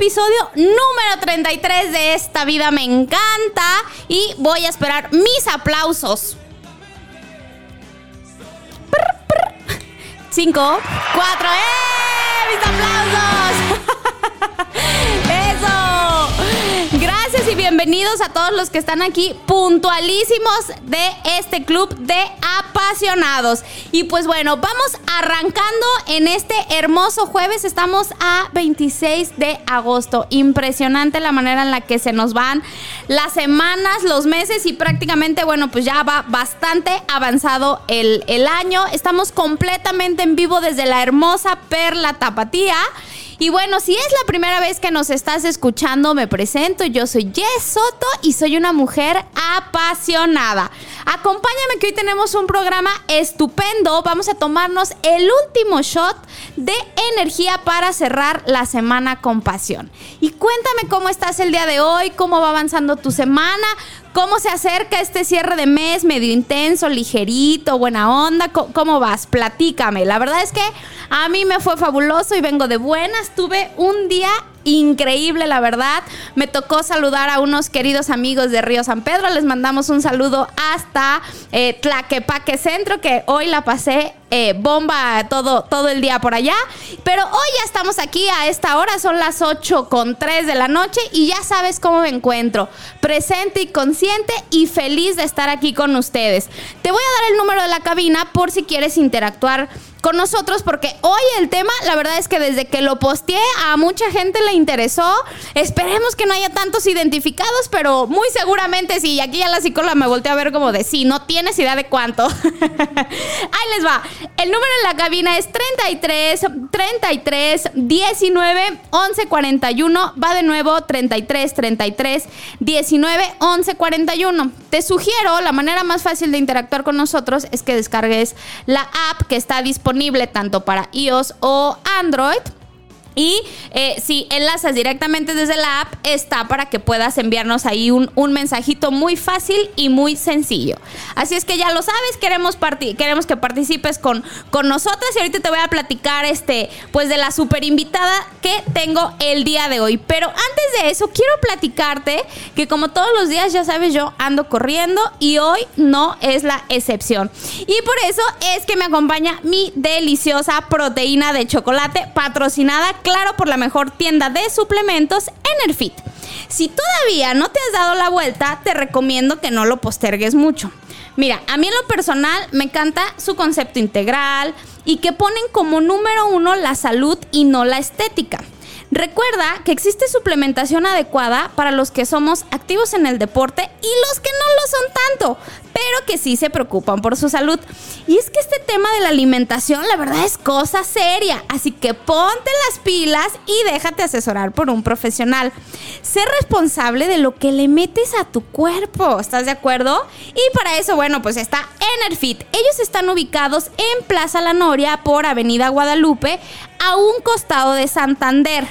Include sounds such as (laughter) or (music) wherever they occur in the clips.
Episodio número 33 de Esta vida me encanta. Y voy a esperar mis aplausos. Prr, prr. Cinco, cuatro, ¡eh! ¡Mis aplausos! (laughs) Y bienvenidos a todos los que están aquí puntualísimos de este club de apasionados. Y pues bueno, vamos arrancando en este hermoso jueves. Estamos a 26 de agosto. Impresionante la manera en la que se nos van las semanas, los meses y prácticamente, bueno, pues ya va bastante avanzado el, el año. Estamos completamente en vivo desde la hermosa Perla Tapatía. Y bueno, si es la primera vez que nos estás escuchando, me presento. Yo soy Jess Soto y soy una mujer apasionada. Acompáñame que hoy tenemos un programa estupendo. Vamos a tomarnos el último shot de energía para cerrar la semana con pasión. Y cuéntame cómo estás el día de hoy, cómo va avanzando tu semana. ¿Cómo se acerca este cierre de mes? ¿Medio intenso, ligerito, buena onda? ¿Cómo vas? Platícame. La verdad es que a mí me fue fabuloso y vengo de buenas. Tuve un día increíble, la verdad. Me tocó saludar a unos queridos amigos de Río San Pedro. Les mandamos un saludo hasta eh, Tlaquepaque Centro, que hoy la pasé eh, bomba todo, todo el día por allá. Pero hoy ya estamos aquí a esta hora, son las 8 con 3 de la noche y ya sabes cómo me encuentro. Presente y consciente y feliz de estar aquí con ustedes. Te voy a dar el número de la cabina por si quieres interactuar con nosotros porque hoy el tema, la verdad es que desde que lo posteé a mucha gente le interesó. Esperemos que no haya tantos identificados, pero muy seguramente sí. Aquí ya la psicóloga me volteó a ver como de sí, no tienes idea de cuánto. (laughs) Ahí les va. El número en la cabina es 33 33 19 11 41. Va de nuevo 33 33 19 11 41. Te sugiero, la manera más fácil de interactuar con nosotros es que descargues la app que está disponible tanto para iOS o Android. Y eh, si enlazas directamente desde la app, está para que puedas enviarnos ahí un, un mensajito muy fácil y muy sencillo. Así es que ya lo sabes, queremos, queremos que participes con, con nosotras y ahorita te voy a platicar este, pues de la super invitada que tengo el día de hoy. Pero antes de eso, quiero platicarte que como todos los días, ya sabes, yo ando corriendo y hoy no es la excepción. Y por eso es que me acompaña mi deliciosa proteína de chocolate patrocinada, claro, por la mejor tienda de suplementos, Enerfit. Si todavía no te has dado la vuelta, te recomiendo que no lo postergues mucho. Mira, a mí en lo personal me encanta su concepto integral y que ponen como número uno la salud y no la estética. Recuerda que existe suplementación adecuada para los que somos activos en el deporte y los que no lo son tanto, pero que sí se preocupan por su salud. Y es que este tema de la alimentación, la verdad es cosa seria, así que ponte las pilas y déjate asesorar por un profesional. Sé responsable de lo que le metes a tu cuerpo, ¿estás de acuerdo? Y para eso, bueno, pues está Enerfit. Ellos están ubicados en Plaza La Noria por Avenida Guadalupe, a un costado de Santander.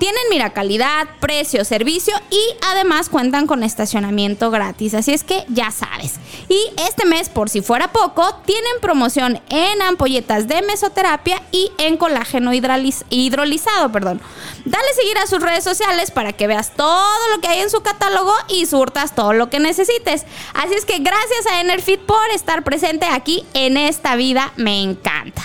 Tienen, mira, calidad, precio, servicio y además cuentan con estacionamiento gratis. Así es que ya sabes. Y este mes, por si fuera poco, tienen promoción en ampolletas de mesoterapia y en colágeno hidrolizado. Perdón. Dale seguir a sus redes sociales para que veas todo lo que hay en su catálogo y surtas todo lo que necesites. Así es que gracias a Enerfit por estar presente aquí en esta vida. Me encanta.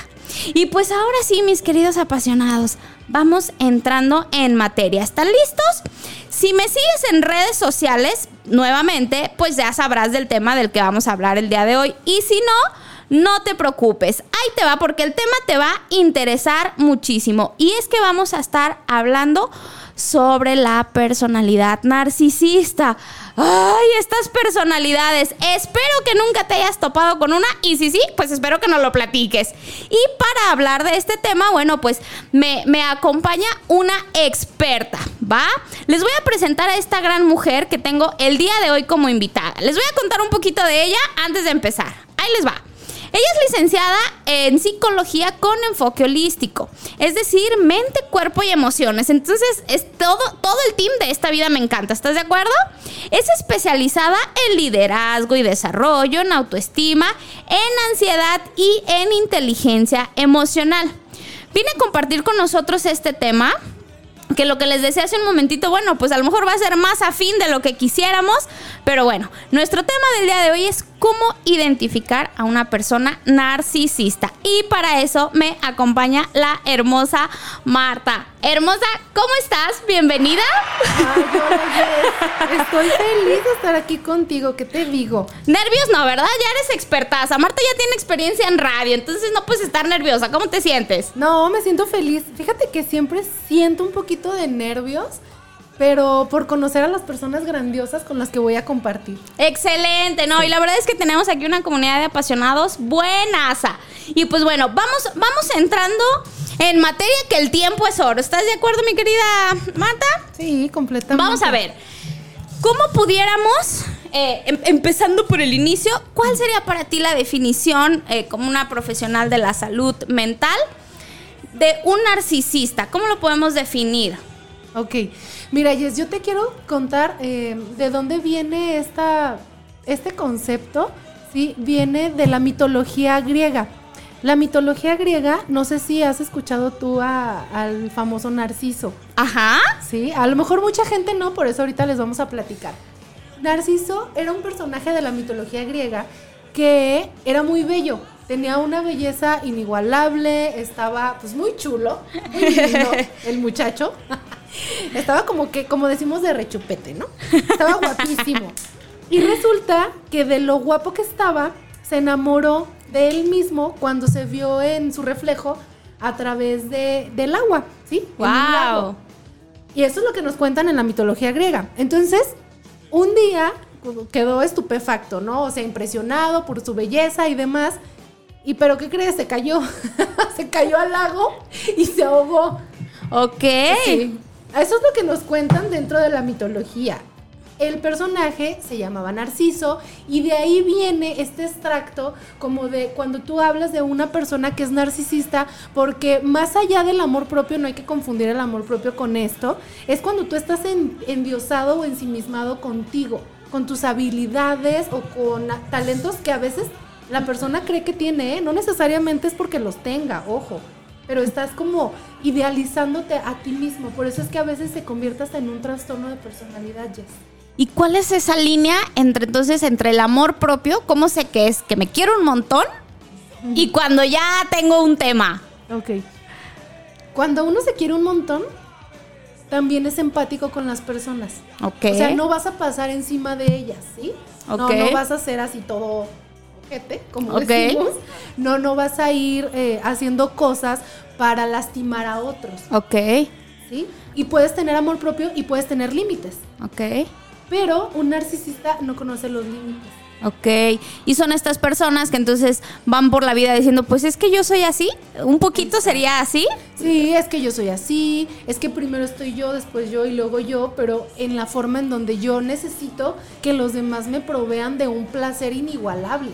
Y pues ahora sí, mis queridos apasionados, vamos entrando en materia. ¿Están listos? Si me sigues en redes sociales, nuevamente, pues ya sabrás del tema del que vamos a hablar el día de hoy. Y si no, no te preocupes. Ahí te va porque el tema te va a interesar muchísimo. Y es que vamos a estar hablando sobre la personalidad narcisista. Ay, estas personalidades. Espero que nunca te hayas topado con una y si sí, pues espero que nos lo platiques. Y para hablar de este tema, bueno, pues me, me acompaña una experta, ¿va? Les voy a presentar a esta gran mujer que tengo el día de hoy como invitada. Les voy a contar un poquito de ella antes de empezar. Ahí les va. Ella es licenciada en psicología con enfoque holístico, es decir, mente, cuerpo y emociones. Entonces, es todo, todo el team de esta vida me encanta. ¿Estás de acuerdo? Es especializada en liderazgo y desarrollo, en autoestima, en ansiedad y en inteligencia emocional. Vine a compartir con nosotros este tema que lo que les decía hace un momentito, bueno, pues a lo mejor va a ser más afín de lo que quisiéramos, pero bueno, nuestro tema del día de hoy es cómo identificar a una persona narcisista. Y para eso me acompaña la hermosa Marta. Hermosa, ¿cómo estás? Bienvenida. Ay, hola, Jess. Estoy feliz de estar aquí contigo. ¿Qué te digo? Nervios no, ¿verdad? Ya eres expertaza. Marta ya tiene experiencia en radio, entonces no puedes estar nerviosa. ¿Cómo te sientes? No, me siento feliz. Fíjate que siempre siento un poquito de nervios, pero por conocer a las personas grandiosas con las que voy a compartir. Excelente, ¿no? Y la verdad es que tenemos aquí una comunidad de apasionados buenaza. Y pues bueno, vamos, vamos entrando en materia que el tiempo es oro. ¿Estás de acuerdo, mi querida Marta? Sí, completamente. Vamos a ver. ¿Cómo pudiéramos, eh, em- empezando por el inicio, cuál sería para ti la definición eh, como una profesional de la salud mental de un narcisista? ¿Cómo lo podemos definir? Ok. Mira, Jess, yo te quiero contar eh, de dónde viene esta, este concepto. Sí, viene de la mitología griega. La mitología griega, no sé si has escuchado tú a- al famoso Narciso. Ajá. Sí, a lo mejor mucha gente no, por eso ahorita les vamos a platicar. Narciso era un personaje de la mitología griega que era muy bello, tenía una belleza inigualable, estaba pues muy chulo, muy lindo (laughs) el muchacho. Estaba como que, como decimos, de rechupete, ¿no? Estaba guapísimo. Y resulta que de lo guapo que estaba, se enamoró de él mismo cuando se vio en su reflejo a través de, del agua, ¿sí? Wow. Y eso es lo que nos cuentan en la mitología griega. Entonces, un día quedó estupefacto, ¿no? O sea, impresionado por su belleza y demás. Y pero ¿qué crees? Se cayó. (laughs) se cayó al lago y se ahogó. Ok. Sí. Eso es lo que nos cuentan dentro de la mitología. El personaje se llamaba Narciso y de ahí viene este extracto como de cuando tú hablas de una persona que es narcisista, porque más allá del amor propio, no hay que confundir el amor propio con esto, es cuando tú estás en- endiosado o ensimismado contigo, con tus habilidades o con talentos que a veces la persona cree que tiene, ¿eh? no necesariamente es porque los tenga, ojo. Pero estás como idealizándote a ti mismo. Por eso es que a veces se convierte hasta en un trastorno de personalidad, Jess. ¿Y cuál es esa línea entre entonces entre el amor propio, cómo sé que es que me quiero un montón y cuando ya tengo un tema? Ok. Cuando uno se quiere un montón, también es empático con las personas. Ok. O sea, no vas a pasar encima de ellas, ¿sí? No, Ok. no vas a ser así todo como decimos. No, no vas a ir eh, haciendo cosas para lastimar a otros, Ok, ¿sí? Y puedes tener amor propio y puedes tener límites. ok, Pero un narcisista no conoce los límites. ok. Y son estas personas que entonces van por la vida diciendo, pues es que yo soy así, un poquito sería así. Sí, es que yo soy así, es que primero estoy yo, después yo y luego yo, pero en la forma en donde yo necesito que los demás me provean de un placer inigualable.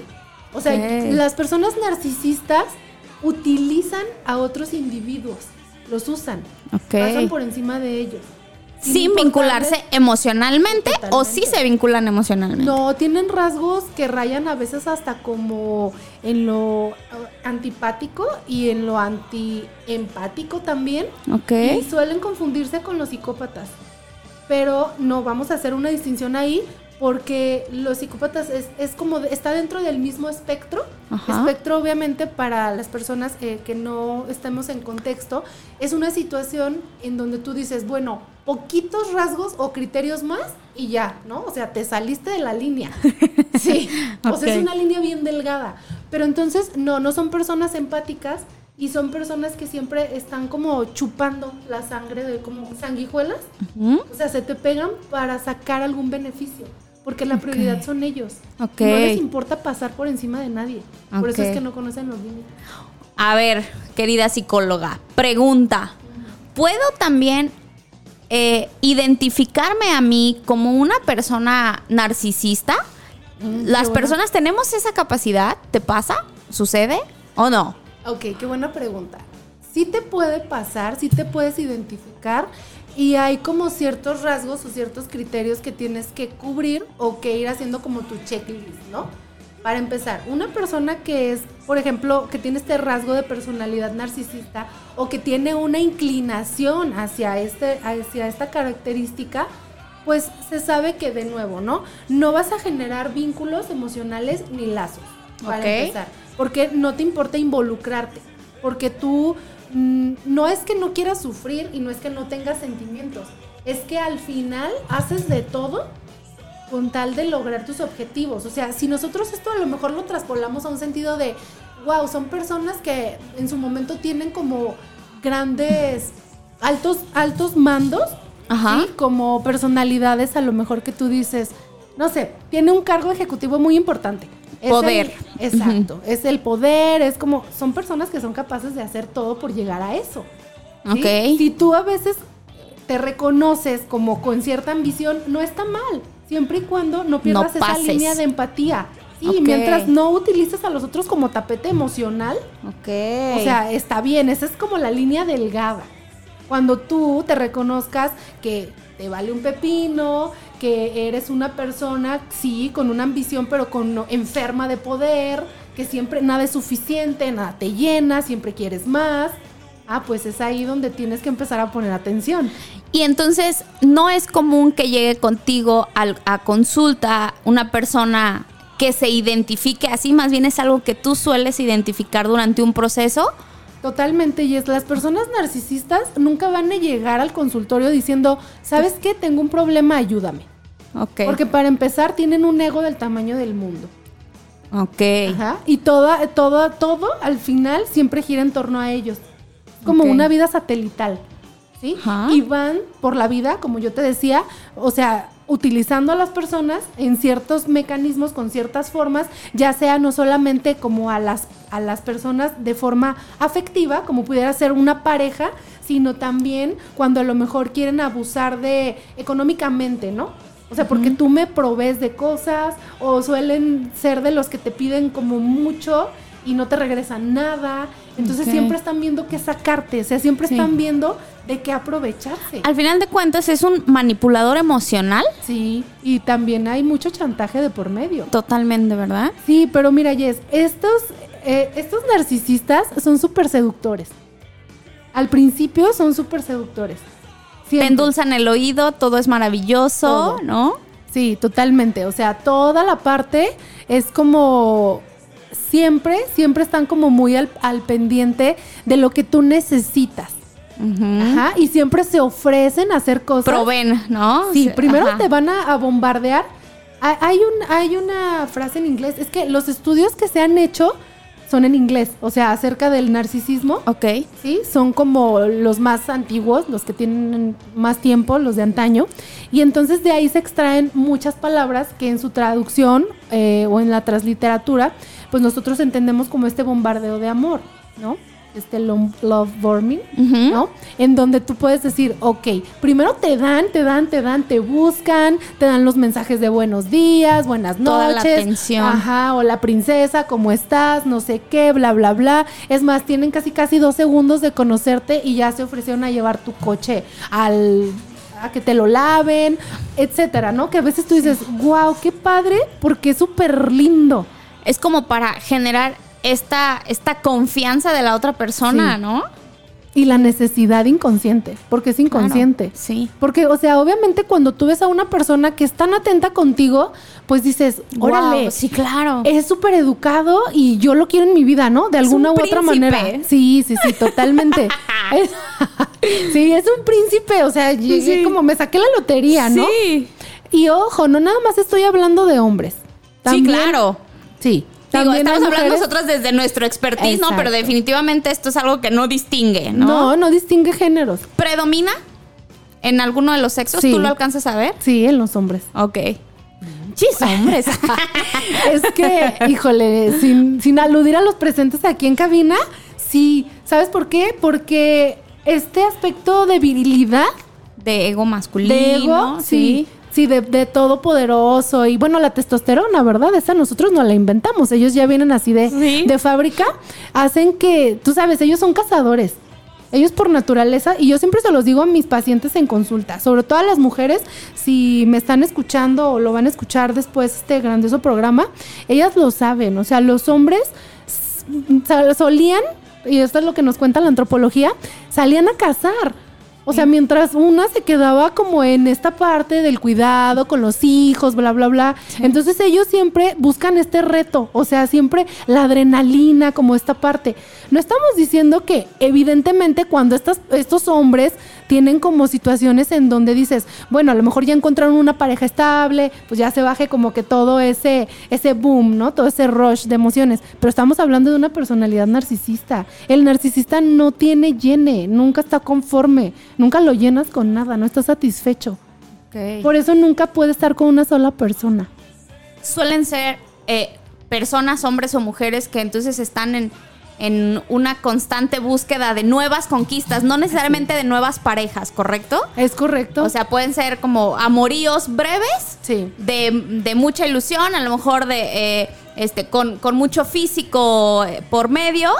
O sea, las personas narcisistas utilizan a otros individuos, los usan, pasan por encima de ellos. Sin vincularse emocionalmente o sí se vinculan emocionalmente. No, tienen rasgos que rayan a veces hasta como en lo eh, antipático y en lo antiempático también. Ok. Y suelen confundirse con los psicópatas. Pero no vamos a hacer una distinción ahí porque los psicópatas es, es como, está dentro del mismo espectro. Ajá. Espectro, obviamente, para las personas eh, que no estemos en contexto, es una situación en donde tú dices, bueno, poquitos rasgos o criterios más y ya, ¿no? O sea, te saliste de la línea. (laughs) Sí. O sea, es una línea bien delgada. Pero entonces, no, no son personas empáticas y son personas que siempre están como chupando la sangre de como sanguijuelas. O sea, se te pegan para sacar algún beneficio. Porque la prioridad son ellos. Ok. No les importa pasar por encima de nadie. Por eso es que no conocen los límites. A ver, querida psicóloga, pregunta. ¿Puedo también eh, identificarme a mí como una persona narcisista? Mm, ¿Las buena- personas tenemos esa capacidad? ¿Te pasa? ¿Sucede o no? Ok, qué buena pregunta. Sí te puede pasar, sí te puedes identificar y hay como ciertos rasgos o ciertos criterios que tienes que cubrir o que ir haciendo como tu checklist, ¿no? Para empezar, una persona que es, por ejemplo, que tiene este rasgo de personalidad narcisista o que tiene una inclinación hacia, este, hacia esta característica, pues se sabe que de nuevo, ¿no? No vas a generar vínculos emocionales ni lazos, para empezar, porque no te importa involucrarte, porque tú no es que no quieras sufrir y no es que no tengas sentimientos, es que al final haces de todo con tal de lograr tus objetivos. O sea, si nosotros esto a lo mejor lo traspolamos a un sentido de, wow, son personas que en su momento tienen como grandes, altos, altos mandos, Ajá. ¿sí? como personalidades a lo mejor que tú dices, no sé, tiene un cargo ejecutivo muy importante. Es Poder. el- exacto, es el poder, es como, son personas que son capaces de hacer todo por llegar a eso. ¿sí? Ok. Si tú a veces te reconoces como con cierta ambición, no está mal, siempre y cuando no pierdas esa línea de empatía. Sí, mientras no utilices a los otros como tapete emocional, Ok. o sea, está bien, esa es como la línea delgada. Cuando tú te reconozcas que te vale un pepino, que eres una persona, sí, con una ambición, pero con enferma de poder, que siempre nada es suficiente, nada te llena, siempre quieres más. Ah, pues es ahí donde tienes que empezar a poner atención. Y entonces no es común que llegue contigo a, consulta una persona que se identifique así, más bien es algo que tú sueles identificar durante un proceso. Totalmente, y es las personas narcisistas nunca van a llegar al consultorio diciendo, ¿sabes qué? Tengo un problema, ayúdame. Ok. Porque para empezar tienen un ego del tamaño del mundo. ok. Ajá. Y toda, todo, todo al final siempre gira en torno a ellos. Como una vida satelital. ¿Sí? Ajá. Y van por la vida, como yo te decía, o sea, utilizando a las personas en ciertos mecanismos, con ciertas formas, ya sea no solamente como a las, a las personas de forma afectiva, como pudiera ser una pareja, sino también cuando a lo mejor quieren abusar de económicamente, ¿no? O sea, porque tú me provees de cosas o suelen ser de los que te piden como mucho y no te regresan nada. Entonces siempre están viendo qué sacarte, o sea, siempre Sí. están viendo de qué aprovecharse. Al final de cuentas es un manipulador emocional. Sí, y también hay mucho chantaje de por medio. Totalmente, ¿verdad? Sí, pero mira, Jess, estos, eh, estos narcisistas son súper seductores. Al principio son súper seductores. Te Siempre. endulzan el oído, todo es maravilloso, Todo. ¿no? Sí, totalmente. O sea, toda la parte es como siempre, siempre están como muy al, al pendiente de lo que tú necesitas. Ajá. Y siempre se ofrecen a hacer cosas. Proven, ¿no? Sí, primero ajá. te van a, a bombardear. Hay un, hay una frase en inglés, es que los estudios que se han hecho son en inglés, o sea, acerca del narcisismo. Ok. Sí, son como los más antiguos, los que tienen más tiempo, los de antaño. Y entonces de ahí se extraen muchas palabras que en su traducción eh, o en la transliteratura, pues nosotros entendemos como este bombardeo de amor, ¿no? Este lo- love bombing, Ujú. ¿no? En donde tú puedes decir, ok, primero te dan, te dan, te dan, te buscan, te dan los mensajes de buenos días, buenas Toda la noches. atención. Ajá, o la princesa, ¿cómo estás? No sé qué, bla, bla, bla. Es más, tienen casi, casi dos segundos de conocerte y ya se ofrecieron a llevar tu coche al a que te lo laven, etcétera, ¿no? Que a veces tú dices, wow, qué padre, porque es súper lindo. Es como para generar esta, esta confianza de la otra persona, Sí. ¿no? y la necesidad inconsciente, porque es inconsciente. Claro, sí. Porque, o sea, obviamente cuando tú ves a una persona que es tan atenta contigo, pues dices, órale, sí, claro. es súper educado y yo lo quiero en mi vida, ¿no? De alguna un u otra manera. Sí, sí, sí, totalmente. (laughs) Es- (laughs) sí, es un príncipe, o sea, llegué Sí. como me saqué la lotería, ¿no? Sí. Y ojo, no nada más estoy hablando de hombres. Sí, claro. Sí. Digo, estamos hablando nosotros desde nuestro expertise, ¿no? Pero definitivamente esto es algo que no distingue, ¿no? No, no distingue géneros. ¿Predomina en alguno de los sexos? Sí. ¿Tú lo alcanzas a ver? Sí, en los hombres. Ok. Chis, hombres. (laughs) Es que, híjole, sin, sin aludir a los presentes aquí en cabina, sí. ¿Sabes por qué? Porque este aspecto de virilidad, de ego masculino. de ego, sí. Sí, de, de todopoderoso. Y bueno, la testosterona, ¿verdad? Esa nosotros no la inventamos. Ellos ya vienen así de, Sí. de fábrica. Hacen que, tú sabes, ellos son cazadores. Ellos por naturaleza, y yo siempre se los digo a mis pacientes en consulta, sobre todo a las mujeres, si me están escuchando o lo van a escuchar después este grandioso programa, ellas lo saben, o sea, los hombres solían, y esto es lo que nos cuenta la antropología, salían a cazar. O sea, mientras una se quedaba como en esta parte del cuidado con los hijos, bla, bla, bla. Entonces ellos siempre buscan este reto, o sea, siempre la adrenalina, como esta parte. No estamos diciendo que evidentemente cuando estas, estos hombres tienen como situaciones en donde dices, bueno, a lo mejor ya encontraron una pareja estable, pues ya se baje como que todo ese, ese boom, ¿no? Todo ese rush de emociones. Pero estamos hablando de una personalidad narcisista. El narcisista no tiene llene, nunca está conforme, nunca lo llenas con nada, no está satisfecho. Por eso nunca puede estar con una sola persona. Suelen ser eh, personas, hombres o mujeres, que entonces están en, en una constante búsqueda de nuevas conquistas, no necesariamente de nuevas parejas, ¿correcto? ¿Es correcto? O sea, pueden ser como amoríos breves, sí. de, de mucha ilusión, a lo mejor de eh, este con, con mucho físico eh, por medio,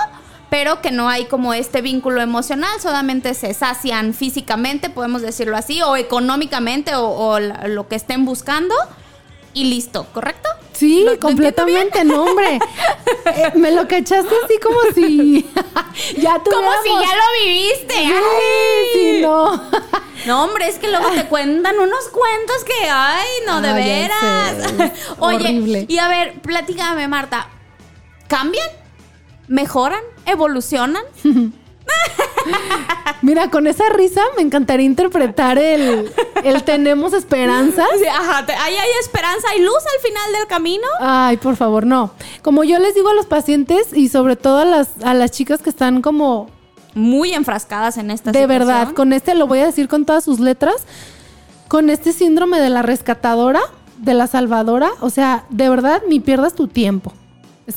pero que no hay como este vínculo emocional, solamente se sacian físicamente, podemos decirlo así, o económicamente, o, o lo que estén buscando, y listo, ¿correcto? Sí, ¿Lo- lo completamente, no, hombre. (laughs) Eh, me lo cachaste así como si (laughs) ya Como si tuviéramos- ya lo viviste. ¡Ay! sí, no. (laughs) No, hombre, es que luego te cuentan unos cuentos que, ay, no, de veras. Oye, Horrible. y a ver, platícame, Marta. ¿Cambian? ¿Mejoran? ¿Evolucionan? Mira, con esa risa me encantaría interpretar el, el tenemos esperanzas. Sí, ajá, te- ahí hay esperanza y luz al final del camino. Ay, por favor, no. Como yo les digo a los pacientes y sobre todo a las, a las chicas que están como Muy enfrascadas en esta de situación. verdad, con este lo voy a decir con todas sus letras, con este síndrome de la rescatadora, de la salvadora, o sea, de verdad ni pierdas tu tiempo.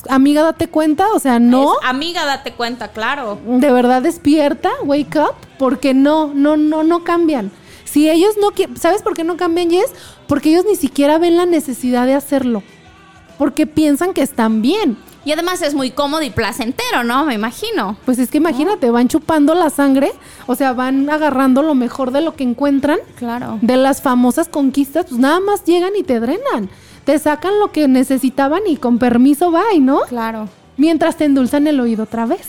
Amiga, date cuenta, o sea, no, Es, amiga, date cuenta, claro. de verdad despierta, wake up, porque no, no, no, no cambian. Si ellos no quieren, ¿sabes por qué no cambian, Jess? Porque ellos ni siquiera ven la necesidad de hacerlo. Porque piensan que están bien. Y además es muy cómodo y placentero, ¿no? Me imagino. Pues es que imagínate, van chupando la sangre, o sea, van agarrando lo mejor de lo que encuentran. Claro. De las famosas conquistas, pues nada más llegan y te drenan. Te sacan lo que necesitaban y con permiso bye, ¿no? Claro. Mientras te endulzan el oído otra vez.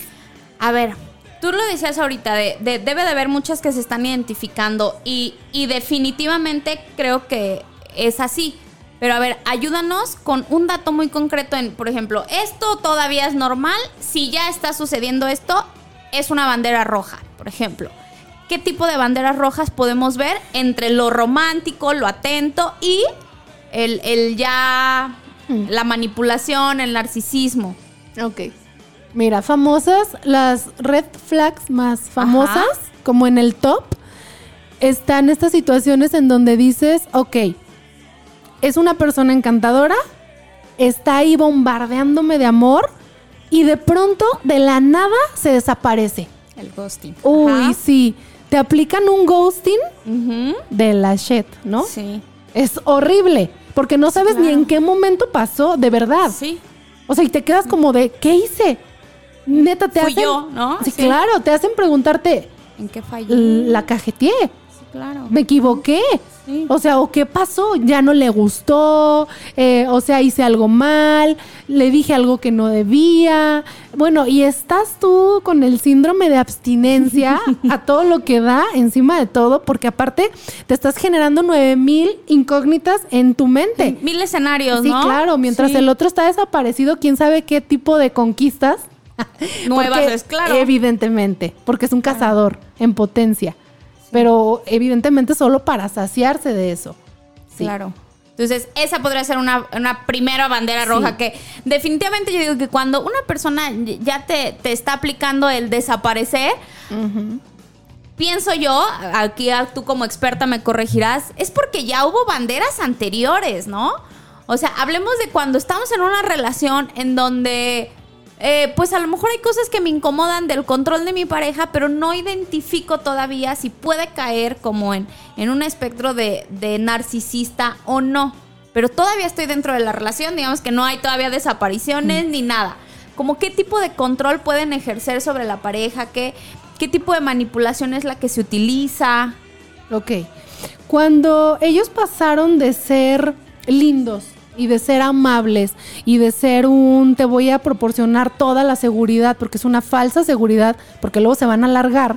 A ver, tú lo decías ahorita, de, de- debe de haber muchas que se están identificando y, y definitivamente creo que es así. Pero a ver, ayúdanos con un dato muy concreto en, por ejemplo, esto todavía es normal, si ya está sucediendo esto, es una bandera roja, por ejemplo. ¿Qué tipo de banderas rojas podemos ver entre lo romántico, lo atento y el, el ya, la manipulación, el narcisismo? Ok. Mira, famosas, las red flags más famosas, como en el top, están estas situaciones en donde dices, ok, es una persona encantadora, está ahí bombardeándome de amor y de pronto, de la nada, se desaparece. El ghosting. Uy, Ajá. sí. Te aplican un ghosting de la shit, ¿no? Sí. Es horrible, porque no sabes ni en qué momento pasó, de verdad. Sí. O sea, y te quedas como de, ¿qué hice? Neta, te Fui hacen... yo, ¿no? Sí, Sí. claro, te hacen preguntarte, ¿En qué fallé? "L- la cajeteé, claro. me equivoqué. O sea, ¿o qué pasó? Ya no le gustó, eh, o sea, hice algo mal, le dije algo que no debía. Bueno, y estás tú con el síndrome de abstinencia (laughs) a todo lo que da encima de todo, porque aparte te estás generando nueve mil incógnitas en tu mente. Mil escenarios, Sí, ¿no? claro, mientras Sí. el otro está desaparecido, quién sabe qué tipo de conquistas. (laughs) Nuevas es claro. Evidentemente, porque es un cazador en potencia. Pero evidentemente solo para saciarse de eso. Sí. Claro. Entonces, esa podría ser una, una primera bandera Sí. roja que definitivamente yo digo que cuando una persona ya te, te está aplicando el desaparecer, pienso yo, aquí tú como experta me corregirás, es porque ya hubo banderas anteriores, ¿no? O sea, hablemos de cuando estamos en una relación en donde, eh, pues a lo mejor hay cosas que me incomodan del control de mi pareja, pero no identifico todavía si puede caer como en, en un espectro de, de narcisista o no. Pero todavía estoy dentro de la relación, digamos que no hay todavía desapariciones ni nada. Como qué tipo de control pueden ejercer sobre la pareja, qué, qué tipo de manipulación es la que se utiliza. Ok. Cuando ellos pasaron de ser lindos y de ser amables y de ser un te voy a proporcionar toda la seguridad, porque es una falsa seguridad, porque luego se van a alargar,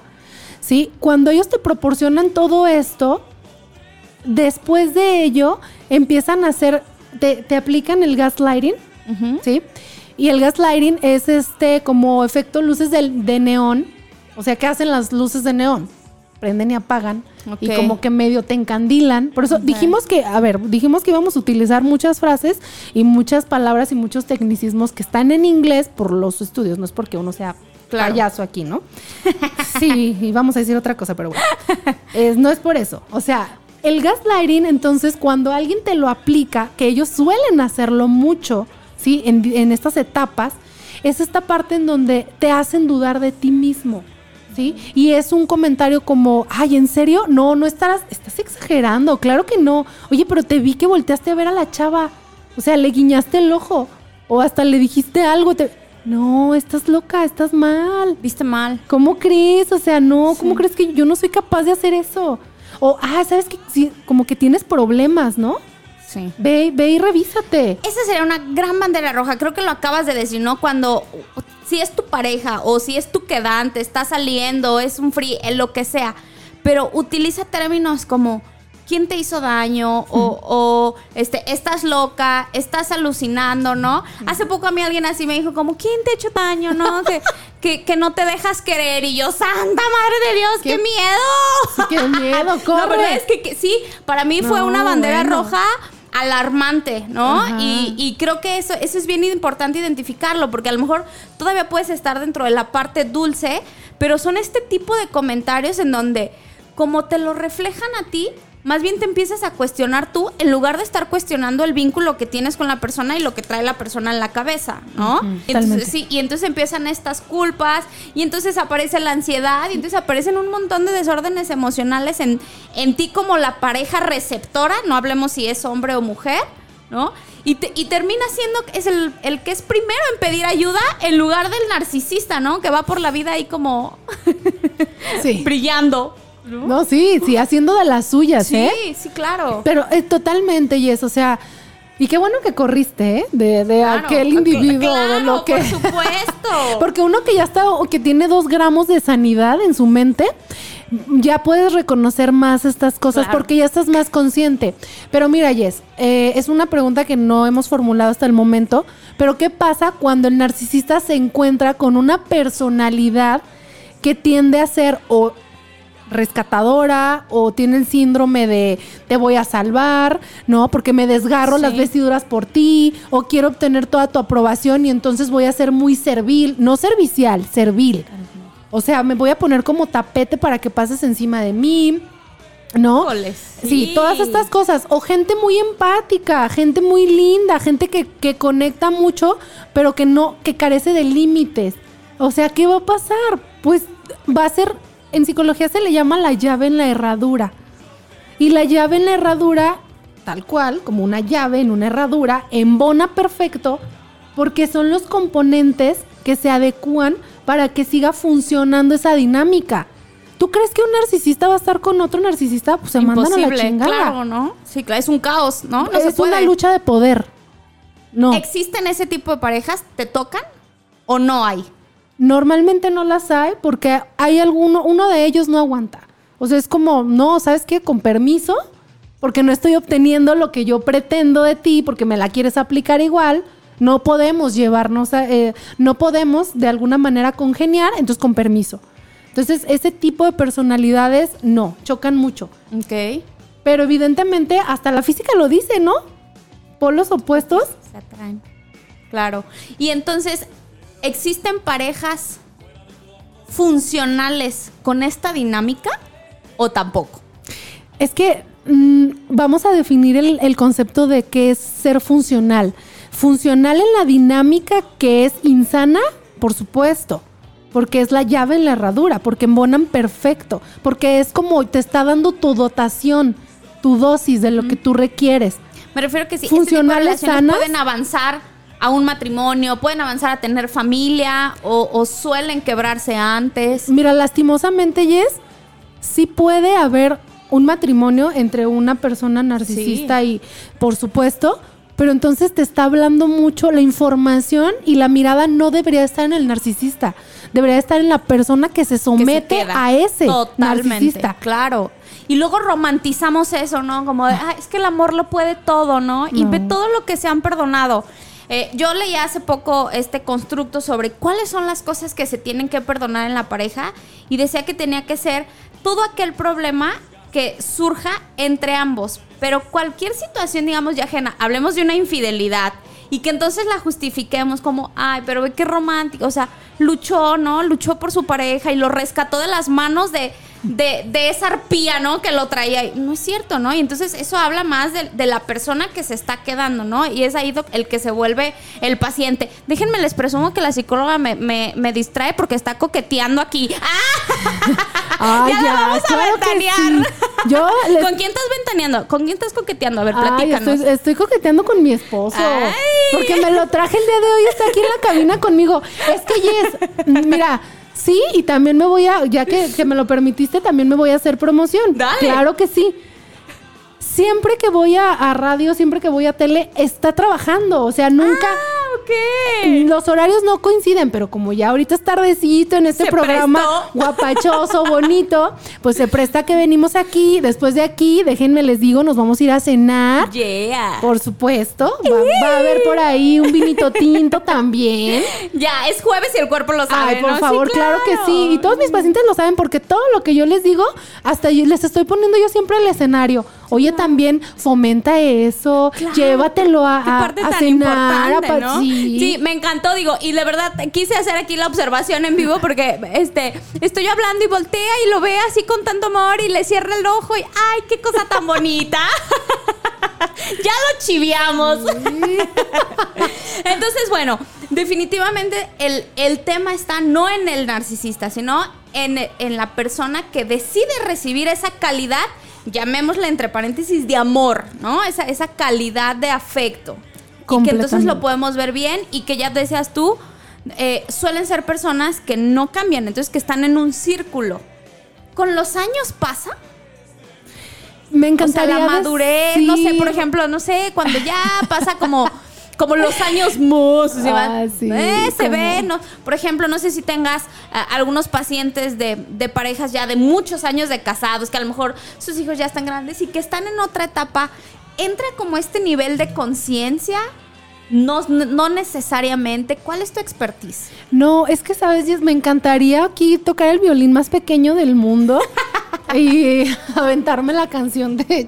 ¿sí? Cuando ellos te proporcionan todo esto, después de ello empiezan a hacer, te, te aplican el gaslighting, ¿sí? Y el gaslighting es este como efecto luces del- de, neón, o sea, ¿qué hacen las luces de neón? Prenden y apagan y como que medio te encandilan. Por eso dijimos que, a ver, dijimos que íbamos a utilizar muchas frases y muchas palabras y muchos tecnicismos que están en inglés por los estudios, no es porque uno sea Claro. payaso aquí, ¿no? Sí, y vamos a decir otra cosa, pero bueno. Es- no es por eso. O sea, el gaslighting, entonces, cuando alguien te lo aplica, que ellos suelen hacerlo mucho, ¿sí? En, en estas etapas, es esta parte en donde te hacen dudar de ti mismo. ¿Sí? Y es un comentario como, ay, ¿en serio? No, no estarás, estás exagerando, claro que no. Oye, pero te vi que volteaste a ver a la chava. O sea, le guiñaste el ojo. O hasta le dijiste algo. Te... No, estás loca, estás mal. Viste mal. ¿Cómo crees? O sea, no, ¿cómo crees que yo no soy capaz de hacer eso? O, ah, sabes que sí, como que tienes problemas, ¿no? Sí. Ve, ve y revísate. Esa sería una gran bandera roja. Creo que lo acabas de decir, ¿no? Cuando si es tu pareja o si es tu quedante, está saliendo, es un free, lo que sea. Pero utiliza términos como ¿quién te hizo daño? O, o, este, estás loca, estás alucinando, ¿no? Hace poco a mí alguien así me dijo como, ¿quién te ha hecho daño? ¿No? que, (laughs) que, que no te dejas querer. Y yo, ¡Santa Madre de Dios, qué, ¿Qué? miedo! Qué miedo, (laughs) La corre. verdad es que, que sí, para mí fue No, una bandera bueno. roja alarmante, ¿no? Y creo que eso, eso es bien importante identificarlo, porque a lo mejor todavía puedes estar dentro de la parte dulce, pero son este tipo de comentarios en donde, como te lo reflejan a ti, más bien te empiezas a cuestionar tú en lugar de estar cuestionando el vínculo que tienes con la persona y lo que trae la persona en la cabeza, ¿no? Entonces, sí, y entonces empiezan estas culpas y entonces aparece la ansiedad y entonces aparecen un montón de desórdenes emocionales en, en ti como la pareja receptora, no hablemos si es hombre o mujer, ¿no? Y, te- y termina siendo es el, el que es primero en pedir ayuda en lugar del narcisista, ¿no? Que va por la vida ahí como Sí. (laughs) brillando. No, sí, sí, haciendo de las suyas, Sí, ¿eh? sí, claro. Pero eh, totalmente, y eso, o sea, y qué bueno que corriste, ¿eh? De, de Claro, aquel individuo, de lo que. por supuesto. (laughs) Porque uno que ya está, o que tiene dos gramos de sanidad en su mente, ya puedes reconocer más estas cosas Claro. porque ya estás más consciente. Pero mira, Jess, eh, es una pregunta que no hemos formulado hasta el momento, pero ¿qué pasa cuando el narcisista se encuentra con una personalidad que tiende a ser o rescatadora o tiene el síndrome de te voy a salvar, ¿no? Porque me desgarro Sí. las vestiduras por ti o quiero obtener toda tu aprobación y entonces voy a ser muy servil, no servicial, servil. O sea, me voy a poner como tapete para que pases encima de mí, ¿no? Sí, sí. todas estas cosas. O gente muy empática, gente muy linda, gente que, que conecta mucho, pero que no, que carece de límites. O sea, ¿qué va a pasar? Pues va a ser, en psicología se le llama la llave en la herradura. Y la llave en la herradura, tal cual, como una llave en una herradura, embona perfecto porque son los componentes que se adecúan para que siga funcionando esa dinámica. ¿Tú crees que un narcisista va a estar con otro narcisista? Pues se mandan a la Imposible, chingada. claro, ¿no? Sí, claro, es un caos, ¿no? No se es puede. una lucha de poder. No. ¿Existen ese tipo de parejas? ¿Te tocan o no hay? Normalmente no las hay porque hay alguno, uno de ellos no aguanta. O sea, es como, no, ¿sabes qué? Con permiso, porque no estoy obteniendo lo que yo pretendo de ti, porque me la quieres aplicar igual. No podemos llevarnos, a- eh, no podemos de alguna manera congeniar, entonces con permiso. Entonces, ese tipo de personalidades no, chocan mucho. Ok. Pero evidentemente hasta la física lo dice, ¿no? Polos opuestos. Se atraen. Claro. Y entonces, ¿existen parejas funcionales con esta dinámica o tampoco? Es que mm, vamos a definir el, el concepto de qué es ser funcional. Funcional en la dinámica que es insana, por supuesto, porque es la llave en la herradura, porque embonan perfecto, porque es como te está dando tu dotación, tu dosis de lo que tú requieres. Me refiero que sí, Funcionales, este tipo de relaciones sanas. pueden avanzar a un matrimonio, pueden avanzar a tener familia o, o suelen quebrarse antes. Mira, lastimosamente, Jess, sí puede haber un matrimonio entre una persona narcisista y, por supuesto, pero entonces te está hablando mucho la información y la mirada no debería estar en el narcisista, debería estar en la persona que se que se somete a ese Totalmente, narcisista. Claro. Y luego romantizamos eso, ¿no? Como de, "Ah, es que el amor lo puede todo, ¿no? Y No. ve todo lo que se han perdonado. Eh, yo leí hace poco este constructo sobre cuáles son las cosas que se tienen que perdonar en la pareja y decía que tenía que ser todo aquel problema que surja entre ambos, pero cualquier situación, digamos, ya ajena, hablemos de una infidelidad y que entonces la justifiquemos como, ay, pero ve qué romántico, o sea, luchó, ¿no? Luchó por su pareja y lo rescató de las manos de, de, de esa arpía, ¿no? Que lo traía. No es cierto, ¿no? Y entonces eso habla más de, de la persona que se está quedando, ¿no? Y es ahí el que se vuelve el paciente. Déjenme les presumo que la psicóloga me, me, me distrae porque está coqueteando aquí. ¡Ah! (laughs) Ay, Ya la vamos a claro ventanear. sí. Yo (laughs) les- ¿Con quién estás ventaneando? ¿Con quién estás coqueteando? A ver, Ay, platícanos. estoy, estoy coqueteando con mi esposo. Ay. Porque me lo traje el día de hoy, está aquí en la cabina conmigo. Es que, Jess, mira, sí, y también me voy a, ya que, que me lo permitiste, también me voy a hacer promoción. Dale. Claro que sí. Siempre que voy a, a radio, siempre que voy a tele, está trabajando. O sea, nunca. Los horarios no coinciden, pero como ya ahorita es tardecito en este Se programa prestó. (laughs) guapachoso, bonito, pues se presta que venimos aquí. Después de aquí, déjenme les digo, nos vamos a ir a cenar. Yeah. Por supuesto. Va, va a haber (laughs) por ahí un vinito tinto también. Ya, es jueves y el cuerpo lo sabe. Ay, por ¿no? Sí, favor, claro. que sí. Y todos mis pacientes lo saben porque todo lo que yo les digo, hasta yo- les estoy poniendo yo siempre el escenario. Oye, también fomenta eso, Claro. llévatelo a, a- parte a tan cenar. importante, ¿no? sí. Sí, me encantó, digo, y de verdad quise hacer aquí la observación en vivo porque este estoy hablando y voltea y lo ve así con tanto amor y le cierra el ojo y ay, qué cosa tan bonita. (laughs) ya lo chiviamos. (laughs) Entonces, bueno, definitivamente el, el tema está no en el narcisista, sino en, en la persona que decide recibir esa calidad, llamémosla entre paréntesis, de amor, ¿no? Esa, esa calidad de afecto. Y que entonces lo podemos ver bien y que ya decías tú, eh, suelen ser personas que no cambian, entonces que están en un círculo. ¿Con los años pasa? Me O sea, encantaría. la des- madurez, no sé, por ejemplo, no sé, cuando ya pasa como, (laughs) como los años mozos, ¿sí va? Ah, sí, Eh, se ve, ¿no? Por ejemplo, no sé si tengas ah, algunos pacientes de, de parejas ya de muchos años de casados, que a lo mejor sus hijos ya están grandes y que están en otra etapa, entra como este nivel de conciencia, no, no necesariamente. ¿Cuál es tu expertise? No, es que sabes, Jess, me encantaría aquí tocar el violín más pequeño del mundo (laughs) y aventarme la canción de,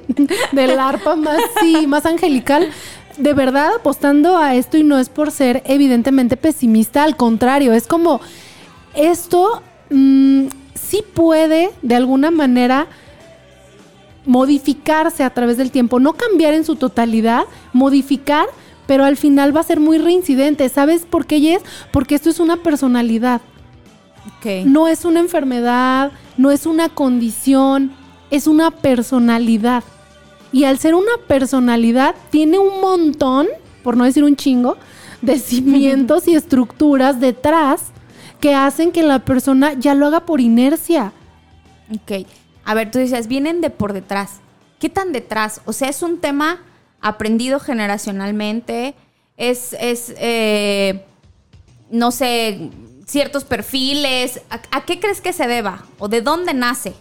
del arpa más, sí, más angelical. De verdad, apostando a esto y no es por ser evidentemente pesimista, al contrario, es como esto mm, sí puede de alguna manera modificarse a través del tiempo, no cambiar en su totalidad, modificar, pero al final va a ser muy reincidente. ¿Sabes por qué, Jess? Porque esto es una personalidad, no es una enfermedad, no es una condición, es una personalidad. Y al ser una personalidad, tiene un montón, por no decir un chingo, de (laughs) cimientos y estructuras detrás que hacen que la persona ya lo haga por inercia. Ok. A ver, tú dices, vienen de por detrás. ¿Qué tan detrás? O sea, es un tema aprendido generacionalmente. Es, es eh, no sé, ciertos perfiles. ¿A, a qué crees que se deba? ¿O de dónde nace?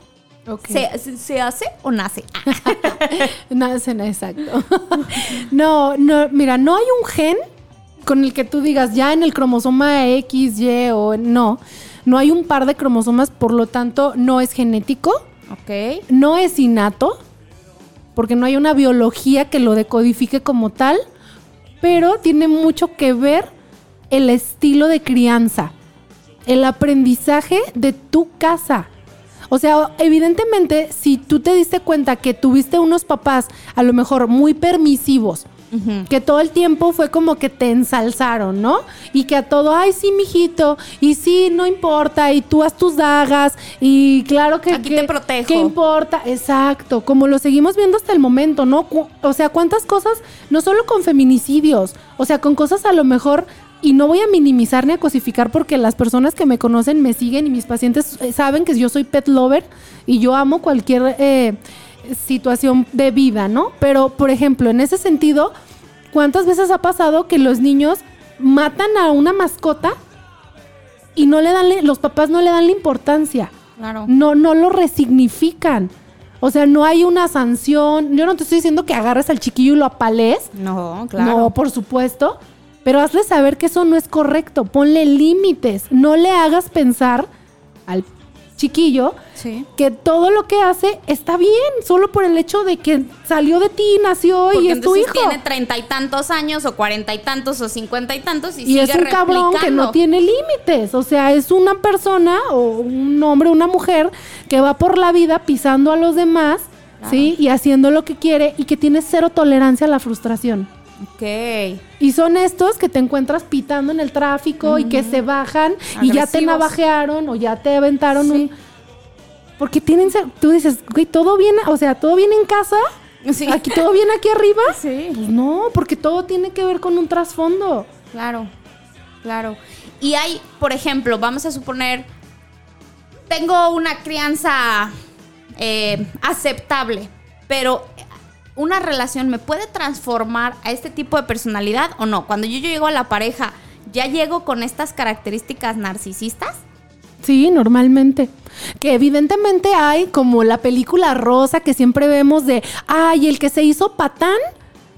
Ok. ¿Se, se- hace o nace? (laughs) Nacen, exacto. (laughs) no, no, mira, no hay un gen con el que tú digas ya en el cromosoma X, Y o no. No hay un par de cromosomas, por lo tanto, no es genético, ok. no es innato, porque no hay una biología que lo decodifique como tal, pero tiene mucho que ver el estilo de crianza, el aprendizaje de tu casa. O sea, evidentemente, si tú te diste cuenta que tuviste unos papás a lo mejor muy permisivos, que todo el tiempo fue como que te ensalzaron, ¿no? Y que a todo, ay, sí, mijito, y sí, no importa, y tú haz tus dagas, y claro que... Aquí que- te protejo. ¿Qué importa? Exacto, como lo seguimos viendo hasta el momento, ¿no? O sea, cuántas cosas, no solo con feminicidios, o sea, con cosas a lo mejor, y no voy a minimizar ni a cosificar porque las personas que me conocen me siguen y mis pacientes eh, saben que yo soy pet lover y yo amo cualquier eh, situación de vida, ¿no? Pero, por ejemplo, en ese sentido, ¿cuántas veces ha pasado que los niños matan a una mascota y no le dan, los papás no le dan la importancia? Claro. no, no lo resignifican. O sea, no hay una sanción. Yo no te estoy diciendo que agarres al chiquillo y lo apalees. No, claro. No, por supuesto. Pero hazle saber que eso no es correcto. Ponle límites. No le hagas pensar al chiquillo Sí. que todo lo que hace está bien, solo por el hecho de que salió de ti, nació Porque y es tu hijo. tiene treinta y tantos años, o cuarenta y tantos, o cincuenta y tantos, y, Y sigue es un cabrón que no tiene límites. O sea, es una persona o un hombre, una mujer que va por la vida pisando a los demás, ¿sí? Y haciendo lo que quiere y que tiene cero tolerancia a la frustración. Ok. Y son estos que te encuentras pitando en el tráfico y que se bajan y ya te navajearon o ya te aventaron Sí. un... Porque tienen... Tú dices, güey, ¿todo bien? O sea, ¿todo bien en casa? Sí. ¿Aquí todo bien aquí arriba? (laughs) Sí. Pues no, porque todo tiene que ver con un trasfondo. Claro, claro. Y hay, por ejemplo, vamos a suponer, tengo una crianza eh, aceptable, pero una relación me puede transformar a este tipo de personalidad o no. Cuando yo, yo llego a la pareja, ¿ya llego con estas características narcisistas? Sí, normalmente. Que evidentemente hay como la película rosa que siempre vemos de, ay, el que se hizo patán,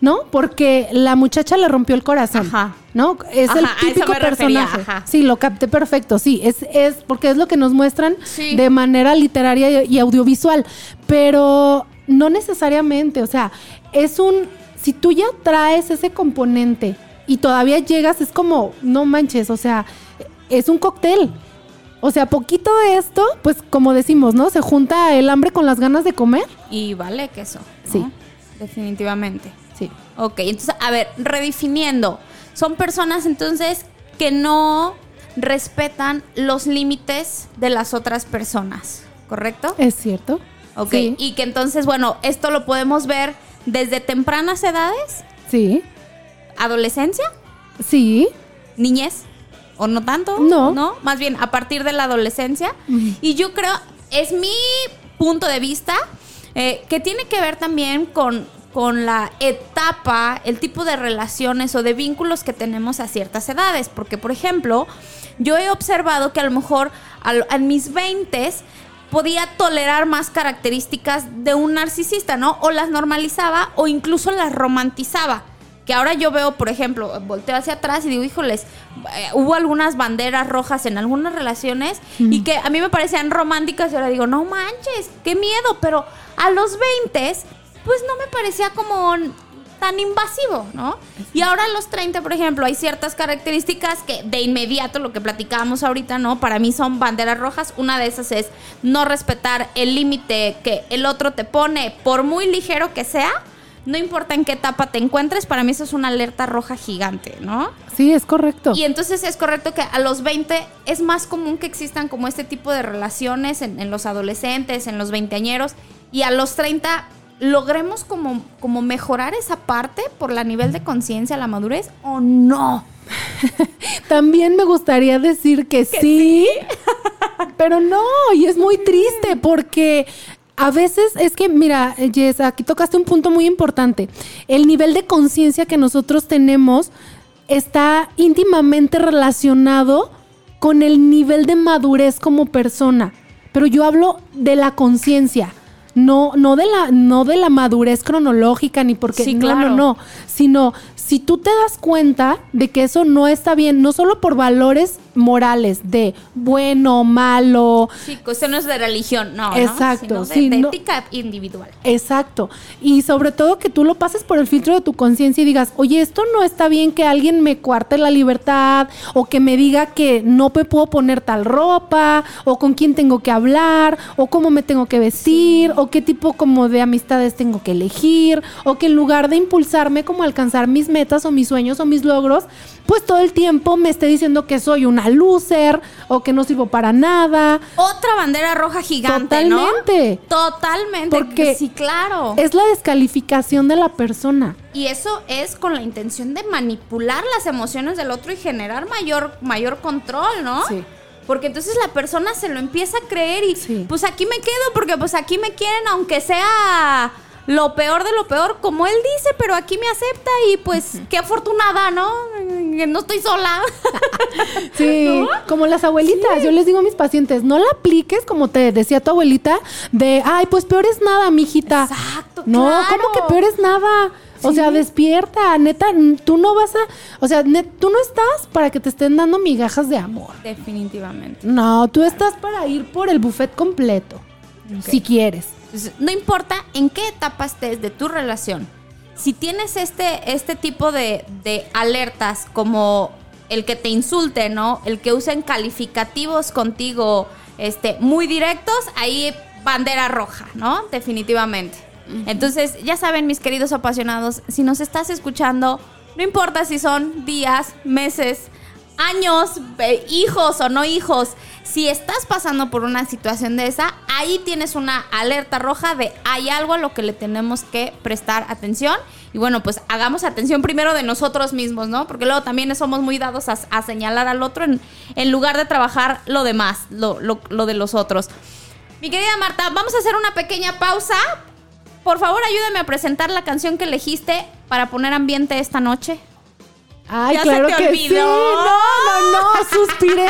¿no? Porque la muchacha le rompió el corazón. Ajá. ¿No? Es Ajá, el típico personaje. ajá. Sí, lo capté perfecto. Sí, es, es porque es lo que nos muestran Sí. de manera literaria y audiovisual. Pero no necesariamente. O sea, es un. Si tú ya traes ese componente y todavía llegas, es como, no manches, o sea, es un cóctel. O sea, poquito de esto, pues como decimos, ¿no? Se junta el hambre con las ganas de comer. Y vale queso. ¿no? Sí. Definitivamente. Sí. Ok, entonces, a ver, redefiniendo. Son personas entonces que no respetan los límites de las otras personas, ¿correcto? Es cierto. Ok, Sí. y que entonces, bueno, esto lo podemos ver desde tempranas edades, Sí. adolescencia, Sí. niñez, o no tanto, No. ¿no? Más bien a partir de la adolescencia. Y yo creo, es mi punto de vista, eh, que tiene que ver también con, con la etapa, el tipo de relaciones o de vínculos que tenemos a ciertas edades. Porque, por ejemplo, yo he observado que a lo mejor al- en mis 20 podía tolerar más características de un narcisista, ¿no? O las normalizaba o incluso las romantizaba. Que ahora yo veo, por ejemplo, volteo hacia atrás y digo, híjoles, eh, hubo algunas banderas rojas en algunas relaciones y que a mí me parecían románticas y ahora digo, no manches, qué miedo, pero a los 20, pues no me parecía como tan invasivo, ¿no? Y ahora a los 30, por ejemplo, hay ciertas características que de inmediato, lo que platicábamos ahorita, ¿no? Para mí son banderas rojas. Una de esas es no respetar el límite que el otro te pone, por muy ligero que sea. No importa en qué etapa te encuentres, para mí eso es una alerta roja gigante, ¿no? Sí, es correcto. Y entonces es correcto que a los 20 es más común que existan como este tipo de relaciones en, en los adolescentes, en los veinteañeros, y a los 30 logremos como, como mejorar esa parte por la nivel de conciencia, la madurez, o no. (laughs) También me gustaría decir que, sí, (laughs) Pero no, y es muy triste porque a veces es que, mira, Jess, aquí tocaste un punto muy importante. El nivel de conciencia que nosotros tenemos está íntimamente relacionado con el nivel de madurez como persona. Pero yo hablo de la conciencia. No, no de la, no de la madurez cronológica, ni porque Sí, no, claro. no, no. Sino si tú te das cuenta de que eso no está bien, no solo por valores morales de bueno, malo, Sí, cuestiones de religión, no. ¿no? Exacto, Sino de, sí, de no- ética individual. Exacto. Y sobre todo que tú lo pases por el filtro de tu conciencia y digas, oye, esto no está bien que alguien me cuarte la libertad o que me diga que no me puedo poner tal ropa o con quién tengo que hablar o cómo me tengo que vestir o qué tipo como de amistades tengo que elegir o que en lugar de impulsarme como alcanzar mis metas o mis sueños o mis logros, pues todo el tiempo me esté diciendo que soy una loser o que no sirvo para nada. Otra bandera roja gigante, ¿no? Totalmente. Totalmente. Porque sí, claro. Es la descalificación de la persona. Y eso es con la intención de manipular las emociones del otro y generar mayor, mayor control, ¿no? Sí. Porque entonces la persona se lo empieza a creer y Sí. pues aquí me quedo porque pues aquí me quieren aunque sea lo peor de lo peor, como él dice, pero aquí me acepta y pues qué afortunada, ¿no? No estoy sola. (laughs) Sí, (laughs) como las abuelitas. Yo les digo a mis pacientes, no la apliques como te decía tu abuelita, de, ay, pues peor es nada, mijita. Exacto, No, claro. ¿cómo que peor es nada? O sea, despierta, neta, tú no vas a, o sea, net- tú no estás para que te estén dando migajas de amor. Definitivamente. No, tú estás para ir por el buffet completo, si quieres. Entonces, no importa en qué etapa estés de tu relación, si tienes este, este tipo de, de alertas como el que te insulte, ¿no? El que usen calificativos contigo este, muy directos, ahí bandera roja, ¿no? Definitivamente. Entonces, ya saben, mis queridos apasionados, si nos estás escuchando, no importa si son días, meses, años, hijos o no hijos, si estás pasando por una situación de esa, ahí tienes una alerta roja de hay algo a lo que le tenemos que prestar atención. Y bueno, pues hagamos atención primero de nosotros mismos, ¿no? Porque luego también somos muy dados a, señalar al otro en, lugar de trabajar lo demás, lo de los otros. Mi querida Marta, vamos a hacer una pequeña pausa. Por favor, ayúdame a presentar la canción que elegiste para poner ambiente esta noche. Ay, Ya se claro te que olvidó. sí. No, no, no, suspiré.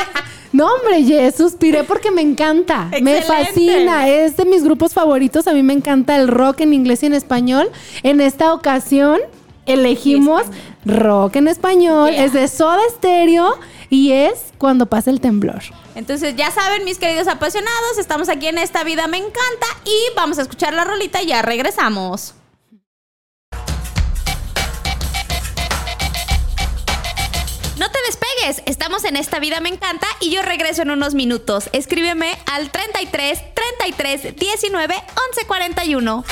No, hombre, suspiré porque me encanta. Me fascina. Es de mis grupos favoritos. A mí me encanta el rock en inglés y en español. En esta ocasión elegimos rock en español. Yeah. Es de Soda Stereo y es cuando pasa el temblor. Entonces, ya saben, mis queridos apasionados, estamos aquí en Esta Vida Me Encanta y vamos a escuchar la rolita y ya regresamos. Estamos en Esta Vida Me Encanta y yo regreso en unos minutos. Escríbeme al 33 33 19 11 41.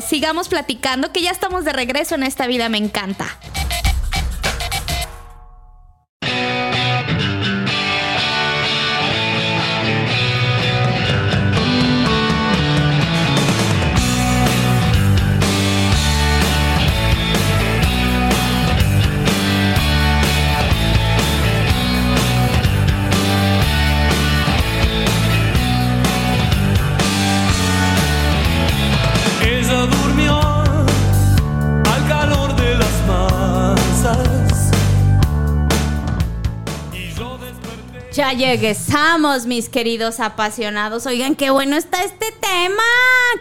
Sigamos platicando que ya estamos de regreso en esta vida, me encanta. Ya mis queridos apasionados. Oigan, qué bueno está este tema.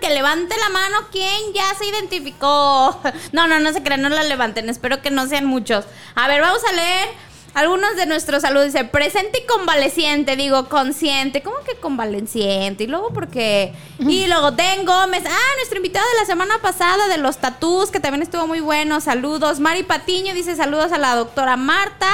Que levante la mano quien ya se identificó. No, no, no se crean, no la levanten. Espero que no sean muchos. A ver, vamos a leer algunos de nuestros saludos. Dice, presente y convaleciente. Digo, consciente. ¿Cómo que convaleciente? Y luego, porque. Y (laughs) luego, Den Gómez. Ah, nuestro invitado de la semana pasada de los tatús, que también estuvo muy bueno. Saludos. Mari Patiño dice, saludos a la doctora Marta.